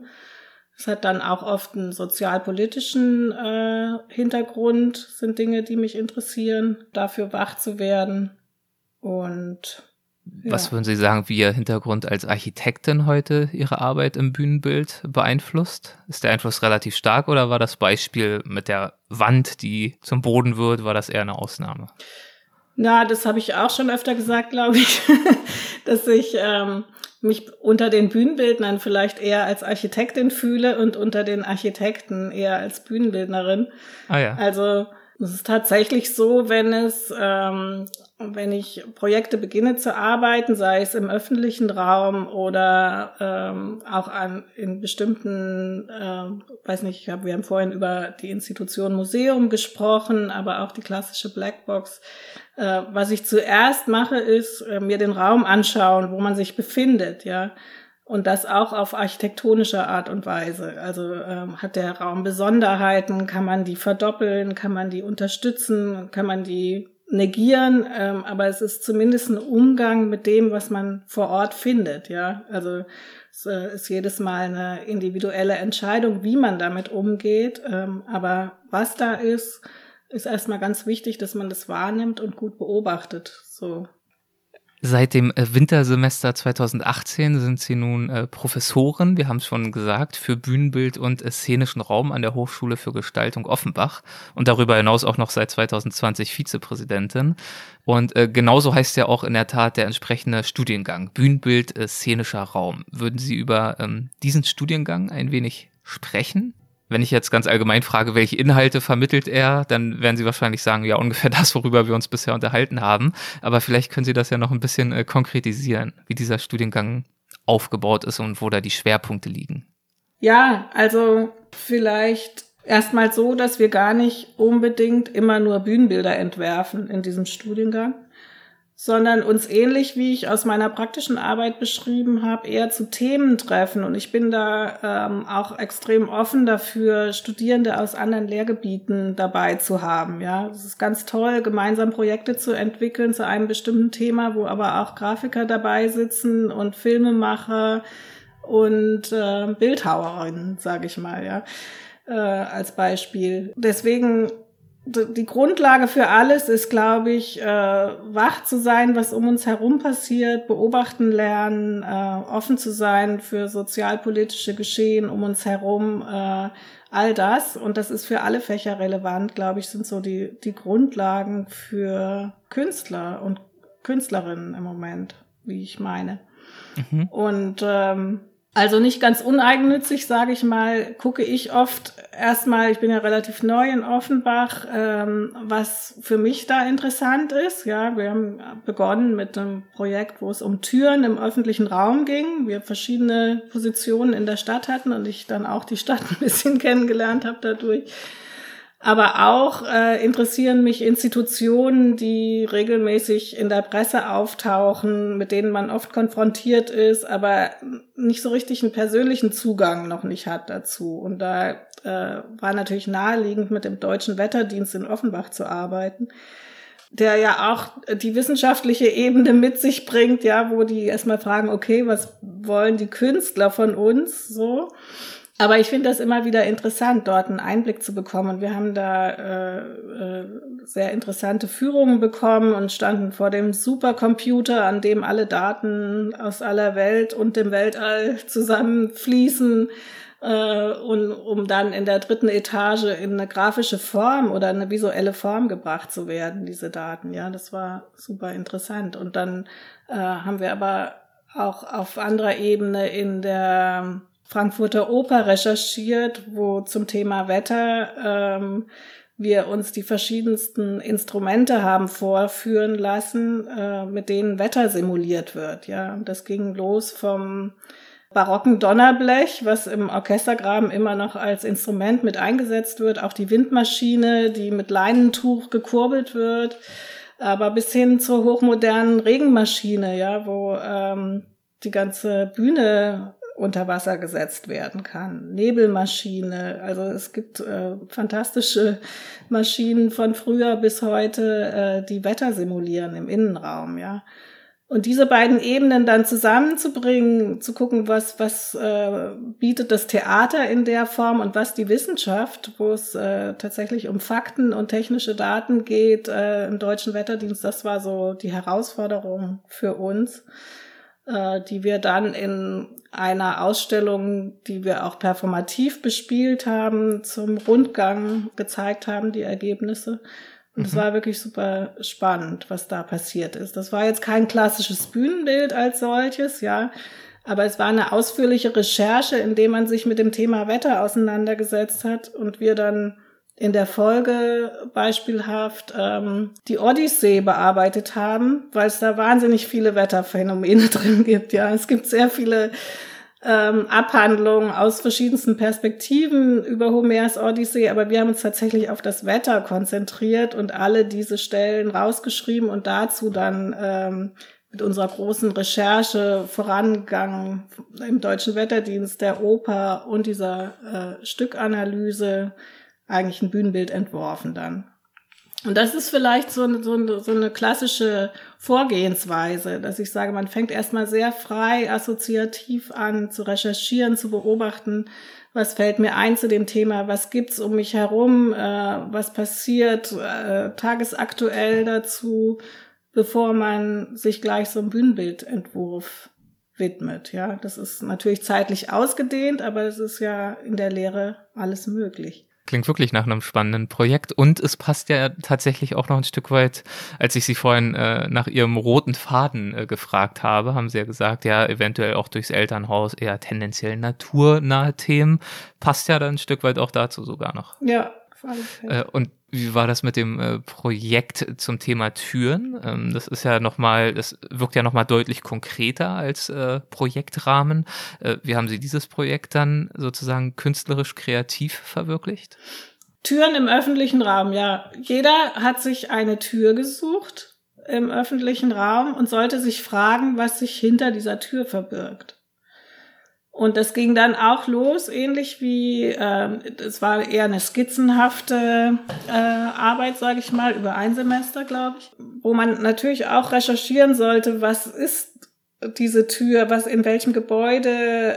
Es hat dann auch oft einen sozialpolitischen äh, Hintergrund, sind Dinge, die mich interessieren, dafür wach zu werden. Und
ja. was würden Sie sagen, wie Ihr Hintergrund als Architektin heute Ihre Arbeit im Bühnenbild beeinflusst? Ist der Einfluss relativ stark oder war das Beispiel mit der Wand, die zum Boden wird, war das eher eine Ausnahme?
Na, das habe ich auch schon öfter gesagt, glaube ich, dass ich ähm, mich unter den Bühnenbildnern vielleicht eher als Architektin fühle und unter den Architekten eher als Bühnenbildnerin. Ah ja. Also es ist tatsächlich so, wenn es, ähm, wenn ich Projekte beginne zu arbeiten, sei es im öffentlichen Raum oder ähm, auch an in bestimmten, äh, weiß nicht, ich hab, wir haben vorhin über die Institution Museum gesprochen, aber auch die klassische Blackbox. Äh, was ich zuerst mache, ist äh, mir den Raum anschauen, wo man sich befindet, ja. Und das auch auf architektonische Art und Weise. Also ähm, hat der Raum Besonderheiten, kann man die verdoppeln, kann man die unterstützen, kann man die negieren, ähm, aber es ist zumindest ein Umgang mit dem, was man vor Ort findet, ja. Also es äh, ist jedes Mal eine individuelle Entscheidung, wie man damit umgeht, ähm, aber was da ist, ist erstmal ganz wichtig, dass man das wahrnimmt und gut beobachtet. So.
Seit dem äh, Wintersemester 2018 sind Sie nun äh, Professorin, wir haben es schon gesagt, für Bühnenbild und äh, szenischen Raum an der Hochschule für Gestaltung Offenbach und darüber hinaus auch noch seit 2020 Vizepräsidentin. Und äh, genauso heißt ja auch in der Tat der entsprechende Studiengang, Bühnenbild, äh, szenischer Raum. Würden Sie über ähm, diesen Studiengang ein wenig sprechen? Wenn ich jetzt ganz allgemein frage, welche Inhalte vermittelt er, dann werden Sie wahrscheinlich sagen, ja, ungefähr das, worüber wir uns bisher unterhalten haben. Aber vielleicht können Sie das ja noch ein bisschen äh, konkretisieren, wie dieser Studiengang aufgebaut ist und wo da die Schwerpunkte liegen.
Ja, also vielleicht erstmal so, dass wir gar nicht unbedingt immer nur Bühnenbilder entwerfen in diesem Studiengang, sondern uns ähnlich, wie ich aus meiner praktischen Arbeit beschrieben habe, eher zu Themen treffen. Und ich bin da ähm, auch extrem offen dafür, Studierende aus anderen Lehrgebieten dabei zu haben. Ja, es ist ganz toll, gemeinsam Projekte zu entwickeln zu einem bestimmten Thema, wo aber auch Grafiker dabei sitzen und Filmemacher und äh, Bildhauerinnen, sage ich mal, ja, äh, als Beispiel. Deswegen die Grundlage für alles ist, glaube ich, äh, wach zu sein, was um uns herum passiert, beobachten lernen, äh, offen zu sein für sozialpolitische Geschehen um uns herum, äh, all das. Und das ist für alle Fächer relevant, glaube ich, sind so die, die Grundlagen für Künstler und Künstlerinnen im Moment, wie ich meine. Mhm. Und ähm, also nicht ganz uneigennützig, sage ich mal, gucke ich oft erstmal, ich bin ja relativ neu in Offenbach, ähm, was für mich da interessant ist. Ja, wir haben begonnen mit einem Projekt, wo es um Türen im öffentlichen Raum ging. Wir verschiedene Positionen in der Stadt hatten und ich dann auch die Stadt ein bisschen kennengelernt habe dadurch. Aber auch äh, interessieren mich Institutionen, die regelmäßig in der Presse auftauchen, mit denen man oft konfrontiert ist, aber nicht so richtig einen persönlichen Zugang noch nicht hat dazu. Und da äh, war natürlich naheliegend, mit dem Deutschen Wetterdienst in Offenbach zu arbeiten der ja auch die wissenschaftliche Ebene mit sich bringt, ja, wo die erstmal fragen, okay, was wollen die Künstler von uns so? Aber ich finde das immer wieder interessant, dort einen Einblick zu bekommen. wir haben da äh, äh, sehr interessante Führungen bekommen und standen vor dem Supercomputer, an dem alle Daten aus aller Welt und dem Weltall zusammenfließen äh, und um dann in der dritten Etage in eine grafische Form oder eine visuelle Form gebracht zu werden, diese Daten. Ja, das war super interessant. Und dann äh, haben wir aber auch auf anderer Ebene in der Frankfurter Oper recherchiert, wo zum Thema Wetter ähm, wir uns die verschiedensten Instrumente haben vorführen lassen, äh, mit denen Wetter simuliert wird. Ja, das ging los vom barocken Donnerblech, was im Orchestergraben immer noch als Instrument mit eingesetzt wird, auch die Windmaschine, die mit Leinentuch gekurbelt wird, aber bis hin zur hochmodernen Regenmaschine, ja, wo ähm, die ganze Bühne unter Wasser gesetzt werden kann. Nebelmaschine, also es gibt äh, fantastische Maschinen von früher bis heute, äh, die Wetter simulieren im Innenraum, ja. Und diese beiden Ebenen dann zusammenzubringen, zu gucken, was, was äh, bietet das Theater in der Form und was die Wissenschaft, wo es äh, tatsächlich um Fakten und technische Daten geht äh, im deutschen Wetterdienst, das war so die Herausforderung für uns, äh, die wir dann in einer Ausstellung, die wir auch performativ bespielt haben, zum Rundgang gezeigt haben, die Ergebnisse. Und es mhm. war wirklich super spannend, was da passiert ist. Das war jetzt kein klassisches Bühnenbild als solches, ja. Aber es war eine ausführliche Recherche, in dem man sich mit dem Thema Wetter auseinandergesetzt hat und wir dann in der Folge beispielhaft ähm, die Odyssee bearbeitet haben, weil es da wahnsinnig viele Wetterphänomene drin gibt. Ja, es gibt sehr viele ähm, Abhandlungen aus verschiedensten Perspektiven über Homers Odyssee, aber wir haben uns tatsächlich auf das Wetter konzentriert und alle diese Stellen rausgeschrieben und dazu dann ähm, mit unserer großen Recherche vorangegangen im Deutschen Wetterdienst, der Oper und dieser äh, Stückanalyse eigentlich ein Bühnenbild entworfen dann. Und das ist vielleicht so eine, so, eine, so eine klassische Vorgehensweise, dass ich sage, man fängt erstmal sehr frei, assoziativ an zu recherchieren, zu beobachten, was fällt mir ein zu dem Thema, was gibt's um mich herum, äh, was passiert äh, tagesaktuell dazu, bevor man sich gleich so einem Bühnenbildentwurf widmet. Ja, das ist natürlich zeitlich ausgedehnt, aber es ist ja in der Lehre alles möglich.
Klingt wirklich nach einem spannenden Projekt und es passt ja tatsächlich auch noch ein Stück weit, als ich Sie vorhin äh, nach Ihrem roten Faden äh, gefragt habe, haben Sie ja gesagt, ja, eventuell auch durchs Elternhaus eher tendenziell naturnahe Themen. Passt ja dann ein Stück weit auch dazu sogar noch.
Ja,
äh, und wie war das mit dem äh, Projekt zum Thema Türen? Ähm, das ist ja nochmal, das wirkt ja nochmal deutlich konkreter als äh, Projektrahmen. Äh, wie haben Sie dieses Projekt dann sozusagen künstlerisch kreativ verwirklicht?
Türen im öffentlichen Raum, ja. Jeder hat sich eine Tür gesucht im öffentlichen Raum und sollte sich fragen, was sich hinter dieser Tür verbirgt. Und das ging dann auch los, ähnlich wie, äh, es war eher eine skizzenhafte äh, Arbeit, sage ich mal, über ein Semester, glaube ich, wo man natürlich auch recherchieren sollte, was ist diese Tür, was in welchem Gebäude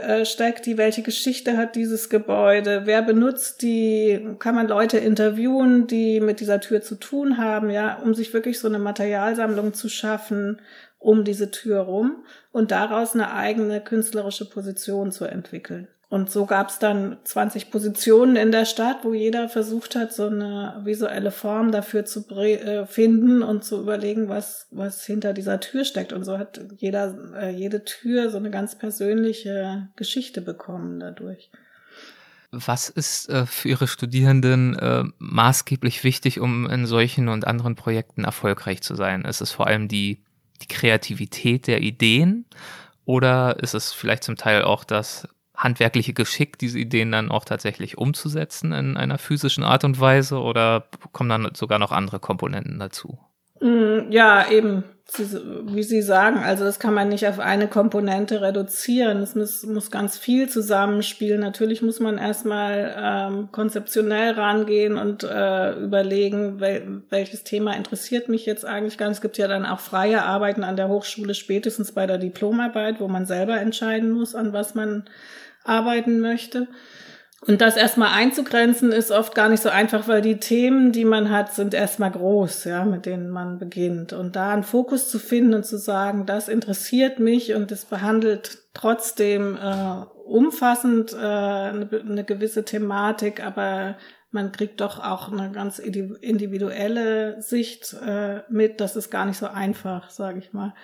äh, steckt die, welche Geschichte hat dieses Gebäude, wer benutzt die, kann man Leute interviewen, die mit dieser Tür zu tun haben, ja, um sich wirklich so eine Materialsammlung zu schaffen um diese Tür rum und daraus eine eigene künstlerische Position zu entwickeln. Und so gab es dann 20 Positionen in der Stadt, wo jeder versucht hat, so eine visuelle Form dafür zu äh, finden und zu überlegen, was, was hinter dieser Tür steckt. Und so hat jeder, äh, jede Tür so eine ganz persönliche Geschichte bekommen dadurch.
Was ist äh, für Ihre Studierenden maßgeblich wichtig, um in solchen und anderen Projekten erfolgreich zu sein? Ist es vor allem die die Kreativität der Ideen oder ist es vielleicht zum Teil auch das handwerkliche Geschick, diese Ideen dann auch tatsächlich umzusetzen in einer physischen Art und Weise oder kommen dann sogar noch andere Komponenten dazu?
Mm, ja, eben, wie Sie sagen, also das kann man nicht auf eine Komponente reduzieren. Es muss, muss ganz viel zusammenspielen. Natürlich muss man erstmal ähm, konzeptionell rangehen und äh, überlegen, wel welches Thema interessiert mich jetzt eigentlich nicht. Es gibt ja dann auch freie Arbeiten an der Hochschule, spätestens bei der Diplomarbeit, wo man selber entscheiden muss, an was man arbeiten möchte. Und das erstmal einzugrenzen ist oft gar nicht so einfach, weil die Themen, die man hat, sind erstmal groß, ja, mit denen man beginnt. Und da einen Fokus zu finden und zu sagen, das interessiert mich und es behandelt trotzdem äh, umfassend äh, eine, eine gewisse Thematik, aber man kriegt doch auch eine ganz individuelle Sicht äh, mit. Das ist gar nicht so einfach, sage ich mal.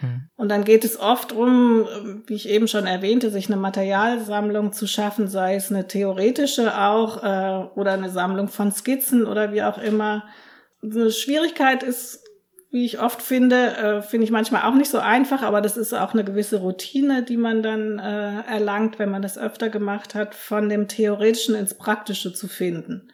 Hm. Und dann geht es oft darum, wie ich eben schon erwähnte, sich eine Materialsammlung zu schaffen, sei es eine theoretische auch äh, oder eine Sammlung von Skizzen oder wie auch immer. Eine Schwierigkeit ist, wie ich oft finde, äh, finde ich manchmal auch nicht so einfach, aber das ist auch eine gewisse Routine, die man dann äh, erlangt, wenn man das öfter gemacht hat, von dem Theoretischen ins Praktische zu finden.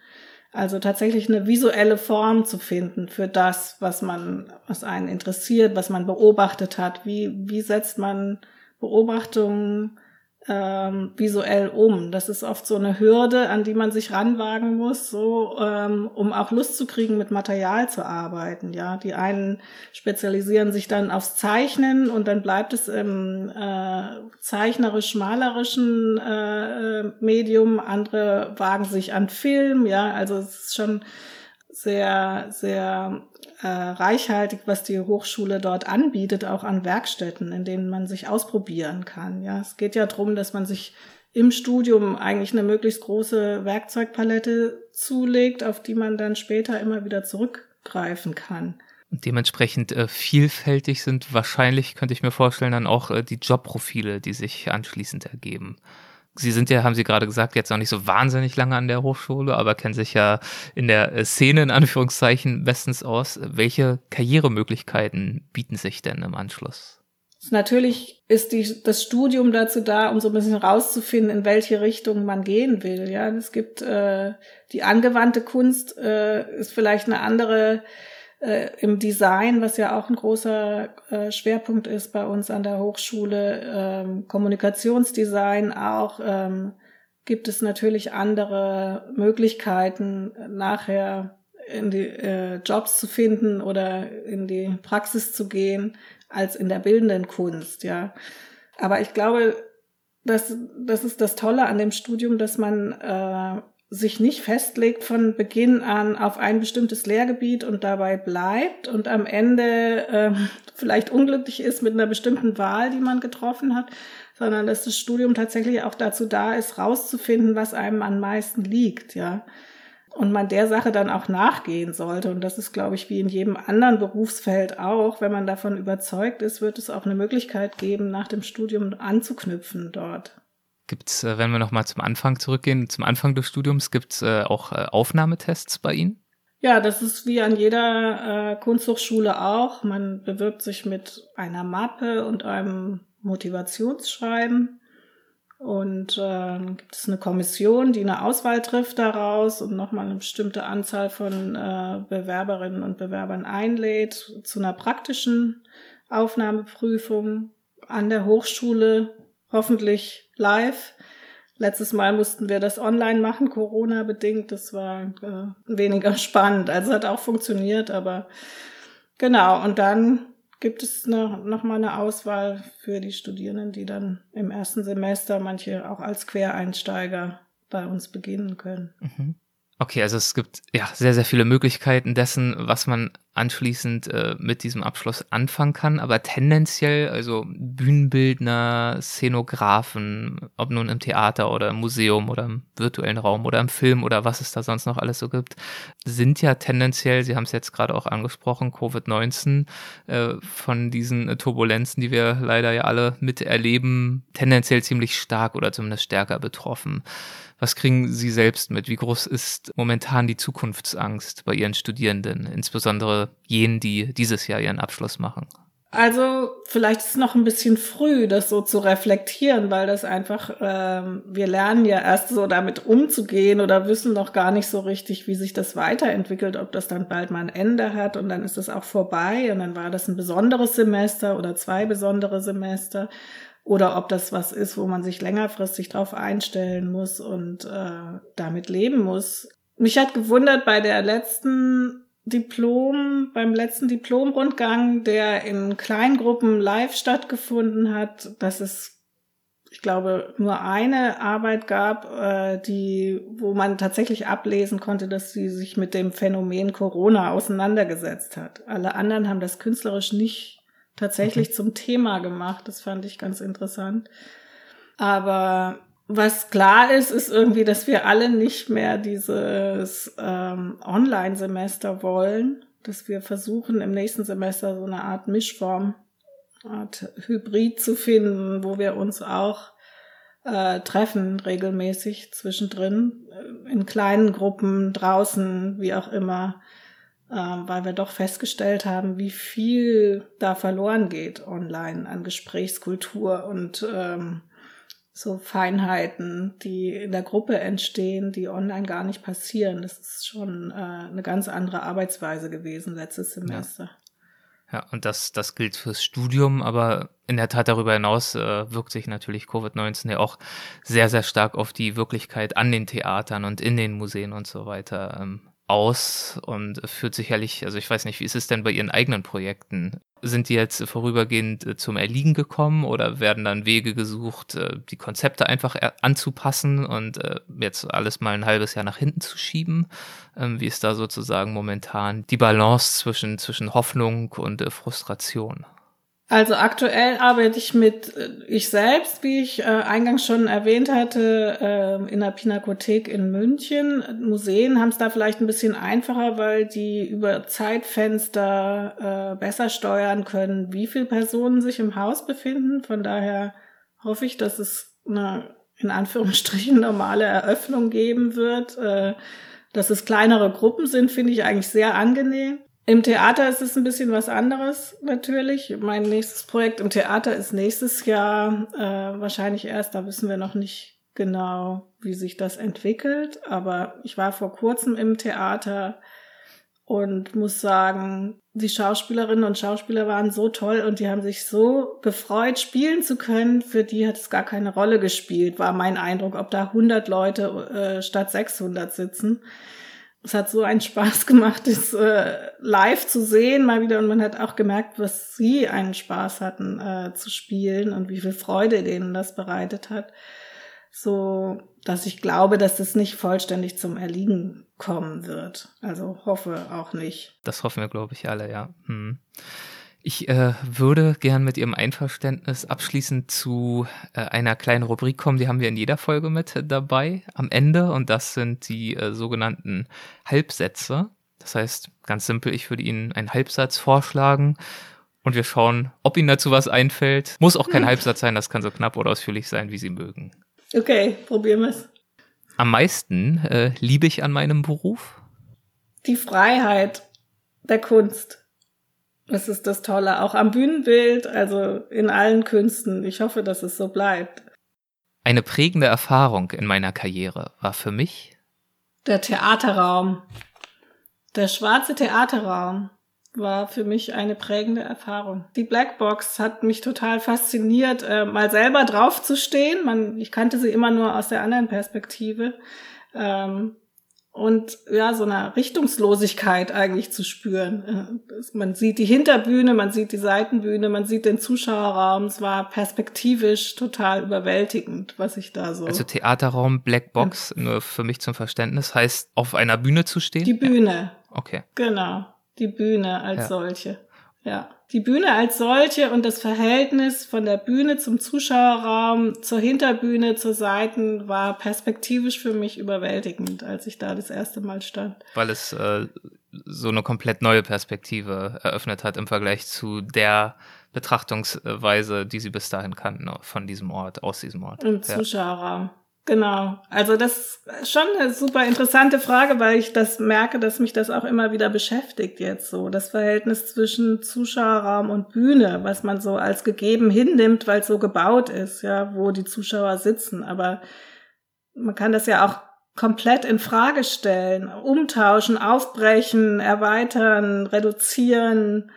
Also tatsächlich eine visuelle Form zu finden für das, was man, was einen interessiert, was man beobachtet hat. Wie, wie setzt man Beobachtungen ähm, visuell um. Das ist oft so eine Hürde, an die man sich ranwagen muss, so ähm, um auch Lust zu kriegen, mit Material zu arbeiten. Ja, die einen spezialisieren sich dann aufs Zeichnen und dann bleibt es im äh, zeichnerisch-malerischen äh, Medium. Andere wagen sich an Film. Ja, also es ist schon sehr, sehr äh, reichhaltig, was die Hochschule dort anbietet, auch an Werkstätten, in denen man sich ausprobieren kann. Ja, es geht ja darum, dass man sich im Studium eigentlich eine möglichst große Werkzeugpalette zulegt, auf die man dann später immer wieder zurückgreifen kann.
Und dementsprechend äh, vielfältig sind wahrscheinlich, könnte ich mir vorstellen, dann auch äh, die Jobprofile, die sich anschließend ergeben. Sie sind ja, haben Sie gerade gesagt, jetzt noch nicht so wahnsinnig lange an der Hochschule, aber kennen sich ja in der äh, Szene in Anführungszeichen bestens aus. Welche Karrieremöglichkeiten bieten sich denn im Anschluss?
Natürlich ist die, das Studium dazu da, um so ein bisschen rauszufinden, in welche Richtung man gehen will. Ja, es gibt äh, die angewandte Kunst äh, ist vielleicht eine andere äh, im Design, was ja auch ein großer äh, Schwerpunkt ist bei uns an der Hochschule, ähm, Kommunikationsdesign auch, ähm, gibt es natürlich andere Möglichkeiten, nachher in die äh, Jobs zu finden oder in die Praxis zu gehen, als in der bildenden Kunst, ja. Aber ich glaube, das, das ist das Tolle an dem Studium, dass man äh, sich nicht festlegt von Beginn an auf ein bestimmtes Lehrgebiet und dabei bleibt und am Ende äh, vielleicht unglücklich ist mit einer bestimmten Wahl, die man getroffen hat, sondern dass das Studium tatsächlich auch dazu da ist, rauszufinden, was einem am meisten liegt, ja. Und man der Sache dann auch nachgehen sollte. Und das ist, glaube ich, wie in jedem anderen Berufsfeld auch. Wenn man davon überzeugt ist, wird es auch eine Möglichkeit geben, nach dem Studium anzuknüpfen dort.
Gibt es, äh, wenn wir nochmal zum Anfang zurückgehen, zum Anfang des Studiums, gibt es äh, auch äh, Aufnahmetests bei Ihnen?
Ja, das ist wie an jeder Kunsthochschule auch. Man bewirbt sich mit einer Mappe und einem Motivationsschreiben. Und äh, gibt es eine Kommission, die eine Auswahl trifft daraus und nochmal eine bestimmte Anzahl von äh, Bewerberinnen und Bewerbern einlädt zu einer praktischen Aufnahmeprüfung an der Hochschule hoffentlich live. Letztes Mal mussten wir das online machen, Corona bedingt. Das war äh, weniger spannend. Also hat auch funktioniert, aber genau. Und dann gibt es noch, noch mal eine Auswahl für die Studierenden, die dann im ersten Semester manche auch als Quereinsteiger bei uns beginnen können.
Mhm. Okay, also es gibt ja sehr, sehr viele Möglichkeiten dessen, was man anschließend äh, mit diesem Abschluss anfangen kann, aber tendenziell, also Bühnenbildner, Szenografen, ob nun im Theater oder im Museum oder im virtuellen Raum oder im Film oder was es da sonst noch alles so gibt, sind ja tendenziell, Sie haben es jetzt gerade auch angesprochen, Covid-19, äh, von diesen Turbulenzen, die wir leider ja alle miterleben, tendenziell ziemlich stark oder zumindest stärker betroffen. Was kriegen Sie selbst mit? Wie groß ist momentan die Zukunftsangst bei Ihren Studierenden, insbesondere jenen, die dieses Jahr ihren Abschluss machen?
Also vielleicht ist es noch ein bisschen früh, das so zu reflektieren, weil das einfach, ähm, wir lernen ja erst so damit umzugehen oder wissen noch gar nicht so richtig, wie sich das weiterentwickelt, ob das dann bald mal ein Ende hat und dann ist es auch vorbei und dann war das ein besonderes Semester oder zwei besondere Semester oder ob das was ist, wo man sich längerfristig drauf einstellen muss und äh, damit leben muss. Mich hat gewundert bei der letzten Diplom, beim letzten Diplomrundgang, der in Kleingruppen live stattgefunden hat, dass es, ich glaube, nur eine Arbeit gab, äh, die, wo man tatsächlich ablesen konnte, dass sie sich mit dem Phänomen Corona auseinandergesetzt hat. Alle anderen haben das künstlerisch nicht tatsächlich okay. zum Thema gemacht. Das fand ich ganz interessant. Aber was klar ist, ist irgendwie, dass wir alle nicht mehr dieses ähm, Online-Semester wollen, dass wir versuchen, im nächsten Semester so eine Art Mischform, Art Hybrid zu finden, wo wir uns auch äh, treffen regelmäßig zwischendrin, äh, in kleinen Gruppen, draußen, wie auch immer, äh, weil wir doch festgestellt haben, wie viel da verloren geht online an Gesprächskultur und ähm, so Feinheiten, die in der Gruppe entstehen, die online gar nicht passieren. Das ist schon äh, eine ganz andere Arbeitsweise gewesen letztes Semester.
Ja. Ja, und das, das gilt fürs Studium, aber in der Tat darüber hinaus äh, wirkt sich natürlich Covid-19 ja auch sehr, sehr stark auf die Wirklichkeit an den Theatern und in den Museen und so weiter ähm, aus und führt sicherlich, also ich weiß nicht, wie ist es denn bei Ihren eigenen Projekten? Sind die jetzt vorübergehend äh, zum Erliegen gekommen oder werden dann Wege gesucht, äh, die Konzepte einfach anzupassen und äh, jetzt alles mal ein halbes Jahr nach hinten zu schieben? Ähm, wie ist da sozusagen momentan die Balance zwischen, zwischen Hoffnung und Frustration?
Also aktuell arbeite ich mit äh, ich selbst, wie ich äh, eingangs schon erwähnt hatte, äh, in der Pinakothek in München. Museen haben es da vielleicht ein bisschen einfacher, weil die über Zeitfenster äh, besser steuern können, wie viele Personen sich im Haus befinden. Von daher hoffe ich, dass es eine in Anführungsstrichen normale Eröffnung geben wird. Äh, dass es kleinere Gruppen sind, finde ich eigentlich sehr angenehm. Im Theater ist es ein bisschen was anderes natürlich. Mein nächstes Projekt im Theater ist nächstes Jahr äh, wahrscheinlich erst. Da wissen wir noch nicht genau, wie sich das entwickelt. Aber ich war vor kurzem im Theater und muss sagen, die Schauspielerinnen und Schauspieler waren so toll und die haben sich so gefreut, spielen zu können. Für die hat es gar keine Rolle gespielt, war mein Eindruck, ob da 100 Leute äh, statt 600 sitzen es hat so einen Spaß gemacht, das äh, live zu sehen mal wieder und man hat auch gemerkt, was sie einen Spaß hatten äh, zu spielen und wie viel Freude denen das bereitet hat. So, dass ich glaube, dass es nicht vollständig zum Erliegen kommen wird. Also hoffe auch nicht.
Das hoffen wir, glaube ich, alle, ja. Hm. Ich äh, würde gern mit Ihrem Einverständnis abschließend zu äh, einer kleinen Rubrik kommen, die haben wir in jeder Folge mit dabei am Ende und das sind die äh, sogenannten Halbsätze. Das heißt, ganz simpel, ich würde Ihnen einen Halbsatz vorschlagen und wir schauen, ob Ihnen dazu was einfällt. Muss auch kein hm. Halbsatz sein, das kann so knapp oder ausführlich sein, wie Sie mögen.
Okay, probieren wir es.
Am meisten äh, liebe ich an meinem Beruf?
Die Freiheit der Kunst. Das ist das Tolle, auch am Bühnenbild, also in allen Künsten. Ich hoffe, dass es so bleibt.
Eine prägende Erfahrung in meiner Karriere war für mich
der Theaterraum. Der schwarze Theaterraum war für mich eine prägende Erfahrung. Die Blackbox hat mich total fasziniert, äh, mal selber draufzustehen. Man, ich kannte sie immer nur aus der anderen Perspektive. Ähm, und ja, so eine Richtungslosigkeit eigentlich zu spüren. Äh, man sieht die Hinterbühne, man sieht die Seitenbühne, man sieht den Zuschauerraum. Es war perspektivisch total überwältigend, was ich da so.
Also Theaterraum Black Box, ja. nur für mich zum Verständnis, heißt auf einer Bühne zu stehen?
Die Bühne.
Ja. Okay.
Genau. Die Bühne als ja. solche. Ja die Bühne als solche und das Verhältnis von der Bühne zum Zuschauerraum, zur Hinterbühne, zur Seiten war perspektivisch für mich überwältigend, als ich da das erste Mal stand.
Weil es äh, so eine komplett neue Perspektive eröffnet hat im Vergleich zu der Betrachtungsweise, die sie bis dahin kannten von diesem Ort, aus diesem Ort.
Im Zuschauerraum. Genau. Also das ist schon eine super interessante Frage, weil ich das merke, dass mich das auch immer wieder beschäftigt jetzt so. Das Verhältnis zwischen Zuschauerraum und Bühne, was man so als gegeben hinnimmt, weil es so gebaut ist, ja, wo die Zuschauer sitzen. Aber man kann das ja auch komplett in Frage stellen, umtauschen, aufbrechen, erweitern, reduzieren.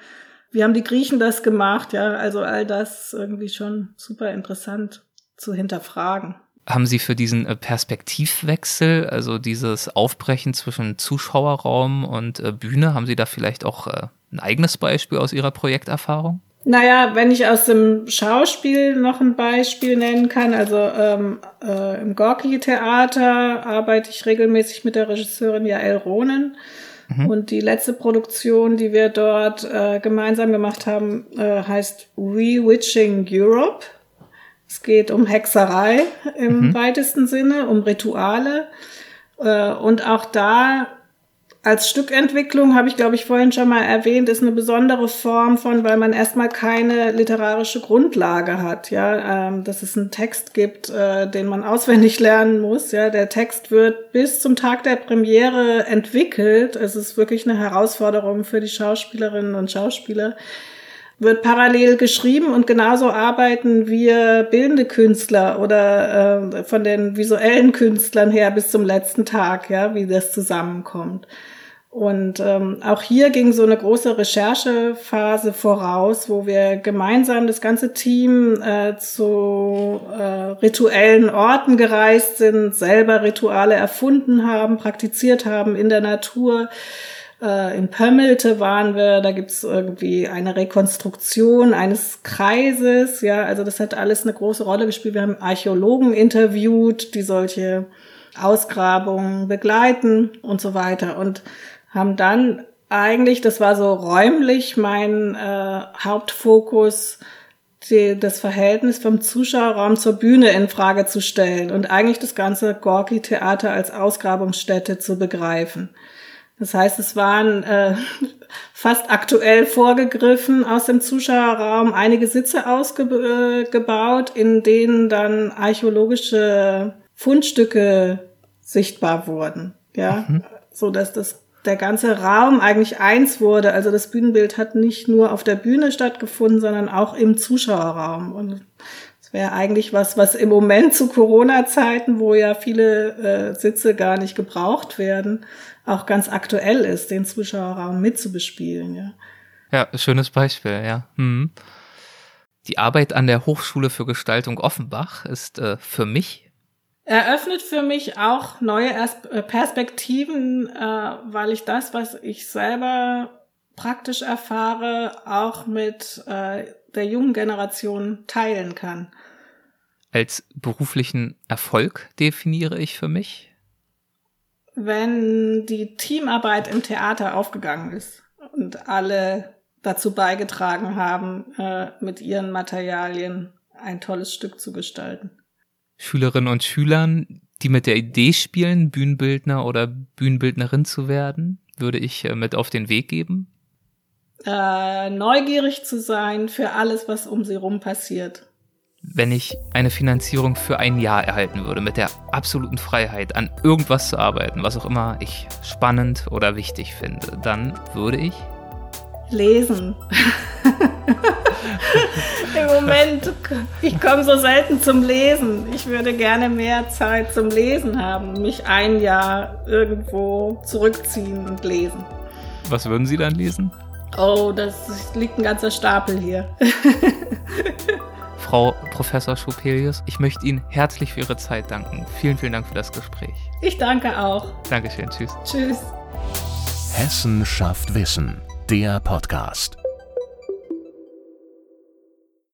Wie haben die Griechen das gemacht? Ja, also all das irgendwie schon super interessant zu hinterfragen.
Haben Sie für diesen äh, Perspektivwechsel, also dieses Aufbrechen zwischen Zuschauerraum und äh, Bühne, haben Sie da vielleicht auch äh, ein eigenes Beispiel aus Ihrer Projekterfahrung?
Naja, wenn ich aus dem Schauspiel noch ein Beispiel nennen kann, also ähm, äh, im Gorki-Theater arbeite ich regelmäßig mit der Regisseurin Jael Ronen. Mhm. Und die letzte Produktion, die wir dort äh, gemeinsam gemacht haben, äh, heißt Rewitching Europe. Es geht um Hexerei im mhm. weitesten Sinne, um Rituale. Äh, und auch da als Stückentwicklung habe ich, glaube ich, vorhin schon mal erwähnt, ist eine besondere Form von, weil man erstmal keine literarische Grundlage hat, ja, ähm, dass es einen Text gibt, äh, den man auswendig lernen muss, ja. Der Text wird bis zum Tag der Premiere entwickelt. Es ist wirklich eine Herausforderung für die Schauspielerinnen und Schauspieler, wird parallel geschrieben und genauso arbeiten wir bildende Künstler oder äh, von den visuellen Künstlern her bis zum letzten Tag, ja, wie das zusammenkommt. Und ähm, auch hier ging so eine große Recherchephase voraus, wo wir gemeinsam das ganze Team äh, zu äh, rituellen Orten gereist sind, selber Rituale erfunden haben, praktiziert haben in der Natur, äh, in Pömmelte waren wir, da gibt's irgendwie eine Rekonstruktion eines Kreises, ja, also das hat alles eine große Rolle gespielt. Wir haben Archäologen interviewt, die solche Ausgrabungen begleiten und so weiter und haben dann eigentlich, das war so räumlich mein äh, Hauptfokus, die, das Verhältnis vom Zuschauerraum zur Bühne in Frage zu stellen und eigentlich das ganze Gorki-Theater als Ausgrabungsstätte zu begreifen. Das heißt, es waren äh, fast aktuell vorgegriffen aus dem Zuschauerraum einige Sitze ausgebaut, in denen dann archäologische Fundstücke sichtbar wurden. Ja, mhm. so dass das der ganze Raum eigentlich eins wurde. Also das Bühnenbild hat nicht nur auf der Bühne stattgefunden, sondern auch im Zuschauerraum. Und wäre eigentlich was, was im Moment zu Corona-Zeiten, wo ja viele äh, Sitze gar nicht gebraucht werden, auch ganz aktuell ist, den Zuschauerraum mitzubespielen. Ja,
ja schönes Beispiel, ja. Hm. Die Arbeit an der Hochschule für Gestaltung Offenbach ist äh, für mich
eröffnet für mich auch neue äh, Perspektiven, äh, weil ich das, was ich selber praktisch erfahre, auch mit äh, der jungen Generation teilen kann.
Als beruflichen Erfolg definiere ich für mich,
wenn die Teamarbeit im Theater aufgegangen ist und alle dazu beigetragen haben, äh, mit ihren Materialien ein tolles Stück zu gestalten.
Schülerinnen und Schülern, die mit der Idee spielen, Bühnenbildner oder Bühnenbildnerin zu werden, würde ich äh, mit auf den Weg geben?
Äh, neugierig zu sein für alles, was um sie rum passiert
wenn ich eine Finanzierung für ein Jahr erhalten würde, mit der absoluten Freiheit, an irgendwas zu arbeiten, was auch immer ich spannend oder wichtig finde, dann würde ich
lesen. Im Moment, ich komme so selten zum Lesen. Ich würde gerne mehr Zeit zum Lesen haben, mich ein Jahr irgendwo zurückziehen und lesen.
Was würden Sie dann lesen?
Oh, das liegt ein ganzer Stapel hier.
Frau Professor Schopelius. Ich möchte Ihnen herzlich für Ihre Zeit danken. Vielen, vielen Dank für das Gespräch.
Ich danke auch.
Dankeschön. Tschüss.
Tschüss.
Hessen schafft Wissen. Der Podcast.